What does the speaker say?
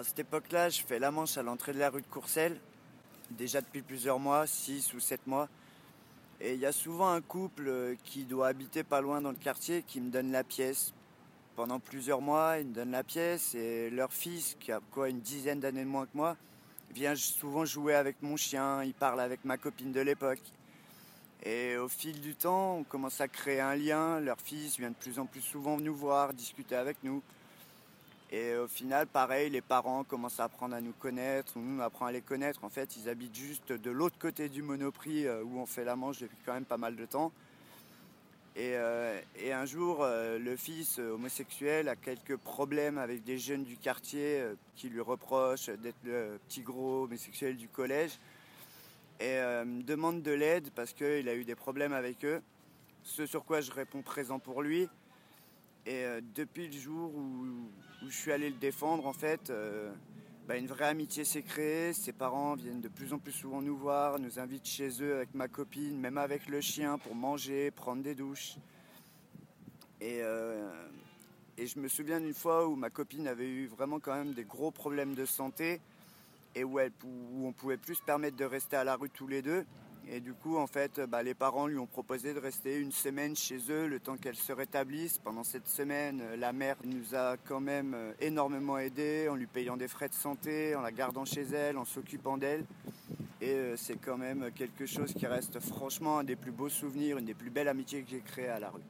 À cette époque-là, je fais la manche à l'entrée de la rue de Courcelles, déjà depuis plusieurs mois, 6 ou 7 mois. Et il y a souvent un couple euh, qui doit habiter pas loin dans le quartier qui me donne la pièce. Pendant plusieurs mois, ils me donnent la pièce et leur fils, qui a quoi une dizaine d'années de moins que moi, vient souvent jouer avec mon chien, il parle avec ma copine de l'époque. Et au fil du temps, on commence à créer un lien. Leur fils vient de plus en plus souvent nous voir, discuter avec nous. Et au final, pareil, les parents commencent à apprendre à nous connaître, nous apprend à les connaître. En fait, ils habitent juste de l'autre côté du Monoprix euh, où on fait la manche depuis quand même pas mal de temps. Et, euh, un jour, euh, le fils homosexuel a quelques problèmes avec des jeunes du quartier qui lui reprochent d'être le petit gros homosexuel du collège et demande de l'aide parce qu'il a eu des problèmes avec eux. Ce sur quoi je réponds présent pour lui. Et euh, depuis le jour où, je suis allé le défendre, en fait, euh, bah, une vraie amitié s'est créée. Ses parents viennent de plus en plus souvent nous voir, nous invitent chez eux avec ma copine, même avec le chien pour manger, prendre des douches. Et, euh, je me souviens d'une fois où ma copine avait eu vraiment quand même des gros problèmes de santé et où, elle, où on pouvait plus se permettre de rester à la rue tous les deux. Et du coup, en fait, bah, les parents lui ont proposé de rester une semaine chez eux, le temps qu'elle se rétablisse. Pendant cette semaine, la mère nous a quand même euh, énormément aidés, en lui payant des frais de santé, en la gardant chez elle, en s'occupant d'elle. Et euh, c'est quand même quelque chose qui reste franchement un des plus beaux souvenirs, une des plus belles amitiés que j'ai créées à la rue.